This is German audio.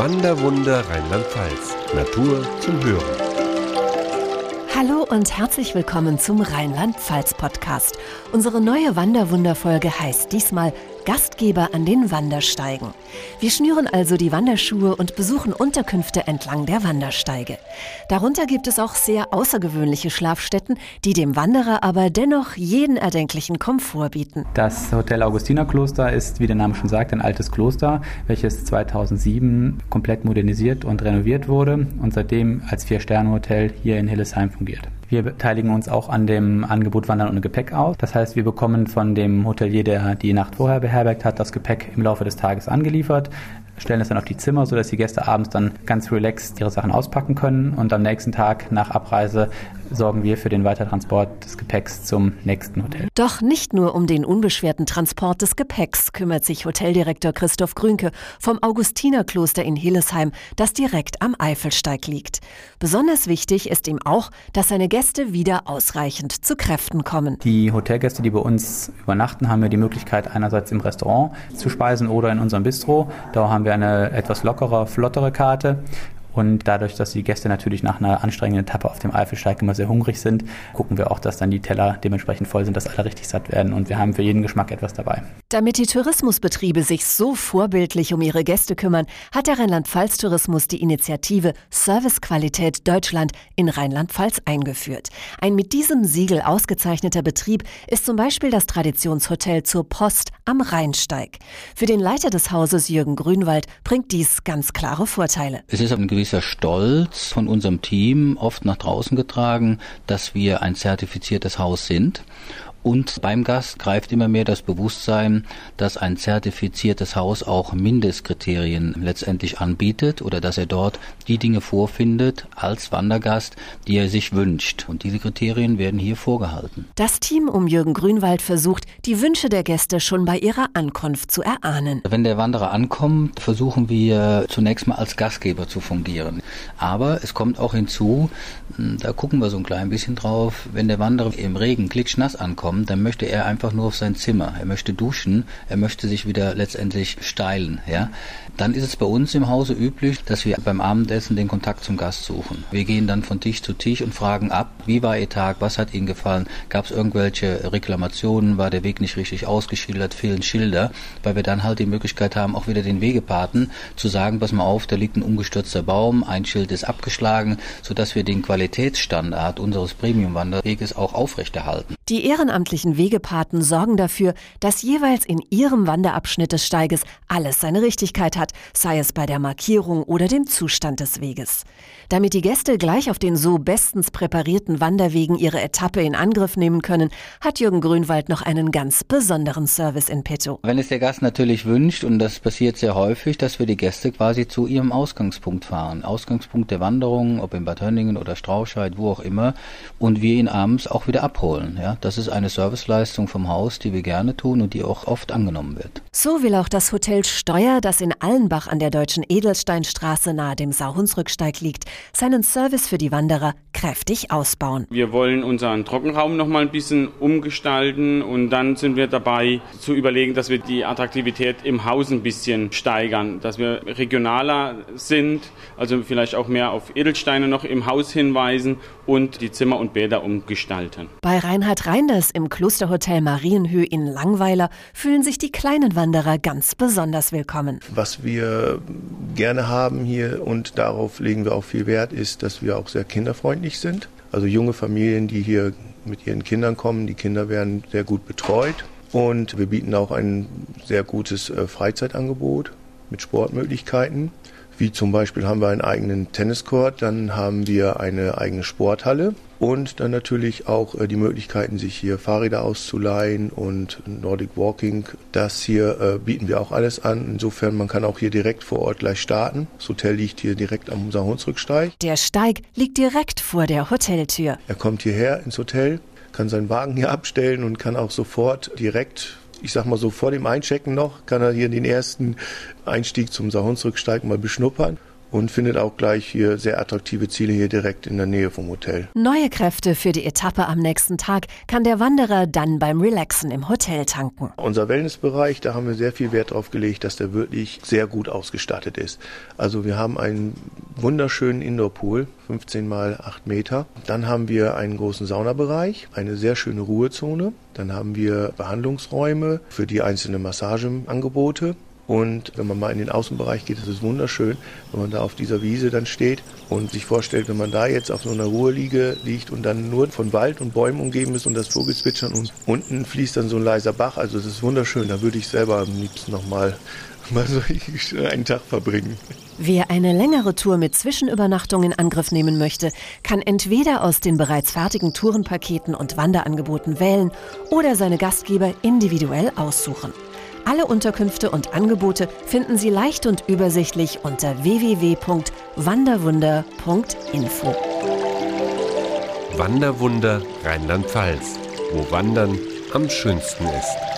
Wanderwunder Rheinland-Pfalz. Natur zum Hören. Hallo und herzlich willkommen zum Rheinland-Pfalz-Podcast. Unsere neue Wanderwunderfolge heißt diesmal Gastgeber an den Wandersteigen. Wir schnüren also die Wanderschuhe und besuchen Unterkünfte entlang der Wandersteige. Darunter gibt es auch sehr außergewöhnliche Schlafstätten, die dem Wanderer aber dennoch jeden erdenklichen Komfort bieten. Das Hotel Augustinerkloster ist, wie der Name schon sagt, ein altes Kloster, welches 2007 komplett modernisiert und renoviert wurde und seitdem als Vier-Sterne-Hotel hier in Hillesheim fungiert. Wir beteiligen uns auch an dem Angebot Wandern ohne Gepäck aus. Das heißt, wir bekommen von dem Hotelier, der die Nacht vorher beherbergt hat, das Gepäck im Laufe des Tages angeliefert stellen es dann auf die Zimmer, sodass die Gäste abends dann ganz relaxed ihre Sachen auspacken können und am nächsten Tag nach Abreise sorgen wir für den Weitertransport des Gepäcks zum nächsten Hotel. Doch nicht nur um den unbeschwerten Transport des Gepäcks kümmert sich Hoteldirektor Christoph Grünke vom Augustinerkloster in Hillesheim, das direkt am Eifelsteig liegt. Besonders wichtig ist ihm auch, dass seine Gäste wieder ausreichend zu Kräften kommen. Die Hotelgäste, die bei uns übernachten, haben ja die Möglichkeit, einerseits im Restaurant zu speisen oder in unserem Bistro. Da haben wir wir eine etwas lockere, flottere Karte. Und dadurch, dass die Gäste natürlich nach einer anstrengenden Etappe auf dem Eifelsteig immer sehr hungrig sind, gucken wir auch, dass dann die Teller dementsprechend voll sind, dass alle richtig satt werden. Und wir haben für jeden Geschmack etwas dabei. Damit die Tourismusbetriebe sich so vorbildlich um ihre Gäste kümmern, hat der Rheinland-Pfalz Tourismus die Initiative Servicequalität Deutschland in Rheinland-Pfalz eingeführt. Ein mit diesem Siegel ausgezeichneter Betrieb ist zum Beispiel das Traditionshotel zur Post am Rheinsteig. Für den Leiter des Hauses Jürgen Grünwald bringt dies ganz klare Vorteile. Es ist ein gewisser Stolz von unserem Team oft nach draußen getragen, dass wir ein zertifiziertes Haus sind und beim Gast greift immer mehr das Bewusstsein, dass ein zertifiziertes Haus auch Mindestkriterien letztendlich anbietet oder dass er dort die Dinge vorfindet als Wandergast, die er sich wünscht. Und diese Kriterien werden hier vorgehalten. Das Team um Jürgen Grünwald versucht, die Wünsche der Gäste schon bei ihrer Ankunft zu erahnen. Wenn der Wanderer ankommt, versuchen wir zunächst mal als Gastgeber zu fungieren. Aber es kommt auch hinzu, da gucken wir so ein klein bisschen drauf, wenn der Wanderer im Regen klitschnass ankommt, kommt, dann möchte er einfach nur auf sein Zimmer. Er möchte duschen, er möchte sich wieder letztendlich steilen, ja. Dann ist es bei uns im Hause üblich, dass wir beim Abendessen den Kontakt zum Gast suchen. Wir gehen dann von Tisch zu Tisch und fragen ab, wie war Ihr Tag, was hat Ihnen gefallen, gab es irgendwelche Reklamationen, war der Weg nicht richtig ausgeschildert, fehlen Schilder, weil wir dann halt die Möglichkeit haben, auch wieder den Wegepaten zu sagen, pass mal auf, da liegt ein umgestürzter Baum, ein Schild ist abgeschlagen, sodass wir den Qualitätsstandard unseres Premium-Wanderweges auch aufrechterhalten. Die ehrenamtlichen Wegepaten sorgen dafür, dass jeweils in ihrem Wanderabschnitt des Steiges alles seine Richtigkeit hat, sei es bei der Markierung oder dem Zustand des Weges. Damit die Gäste gleich auf den so bestens präparierten Wanderwegen ihre Etappe in Angriff nehmen können, hat Jürgen Grünwald noch einen ganz besonderen Service in petto. Wenn es der Gast natürlich wünscht, und das passiert sehr häufig, dass wir die Gäste quasi zu ihrem Ausgangspunkt fahren. Ausgangspunkt der Wanderung, ob in Bad Hönningen oder Strauscheid, wo auch immer, und wir ihn abends auch wieder abholen. Ja, das ist eine Serviceleistung vom Haus, die wir gerne tun und die auch oft angenommen wird. So will auch das Hotel Steuer, das in Allenbach an der deutschen Edelsteinstraße nahe dem Sauhunsrücksteig liegt, seinen Service für die Wanderer kräftig ausbauen. Wir wollen unseren Trockenraum noch mal ein bisschen umgestalten und dann sind wir dabei zu überlegen, dass wir die Attraktivität im Haus ein bisschen steigern, dass wir regionaler sind, also vielleicht auch mehr auf Edelsteine noch im Haus hinweisen und die Zimmer und Bäder umgestalten. Bei Reinhard Reinders im Klosterhotel Marienhöhe in Langweiler fühlen sich die kleinen Wanderer ganz besonders willkommen. Was wir gerne haben hier und darauf legen wir auch viel Wert, ist, dass wir auch sehr kinderfreundlich sind. Also junge Familien, die hier mit ihren Kindern kommen, die Kinder werden sehr gut betreut. Und wir bieten auch ein sehr gutes äh, Freizeitangebot mit Sportmöglichkeiten. Wie zum Beispiel haben wir einen eigenen Tenniscourt, dann haben wir eine eigene Sporthalle und dann natürlich auch äh, die Möglichkeiten, sich hier Fahrräder auszuleihen und Nordic Walking. Das hier äh, bieten wir auch alles an. Insofern, man kann auch hier direkt vor Ort gleich starten. Das Hotel liegt hier direkt am Saarhunsrücksteig. Der Steig liegt direkt vor der Hoteltür. Er kommt hierher ins Hotel, kann seinen Wagen hier abstellen und kann auch sofort direkt ich sag mal so vor dem Einchecken noch, kann er hier den ersten Einstieg zum Sahunsrücksteig mal beschnuppern. Und findet auch gleich hier sehr attraktive Ziele hier direkt in der Nähe vom Hotel. Neue Kräfte für die Etappe am nächsten Tag kann der Wanderer dann beim Relaxen im Hotel tanken. Unser Wellnessbereich, da haben wir sehr viel Wert darauf gelegt, dass der wirklich sehr gut ausgestattet ist. Also wir haben einen wunderschönen Indoor-Pool, 15 mal 8 Meter. Dann haben wir einen großen Saunabereich, eine sehr schöne Ruhezone. Dann haben wir Behandlungsräume für die einzelnen Massageangebote. Und wenn man mal in den Außenbereich geht, ist es wunderschön, wenn man da auf dieser Wiese dann steht und sich vorstellt, wenn man da jetzt auf so einer Ruheliege liegt und dann nur von Wald und Bäumen umgeben ist und das Vogelzwitschern und unten fließt dann so ein leiser Bach. Also es ist wunderschön. Da würde ich selber am liebsten nochmal mal so einen Tag verbringen. Wer eine längere Tour mit Zwischenübernachtung in Angriff nehmen möchte, kann entweder aus den bereits fertigen Tourenpaketen und Wanderangeboten wählen oder seine Gastgeber individuell aussuchen. Alle Unterkünfte und Angebote finden Sie leicht und übersichtlich unter www.wanderwunder.info. Wanderwunder Rheinland-Pfalz, wo Wandern am schönsten ist.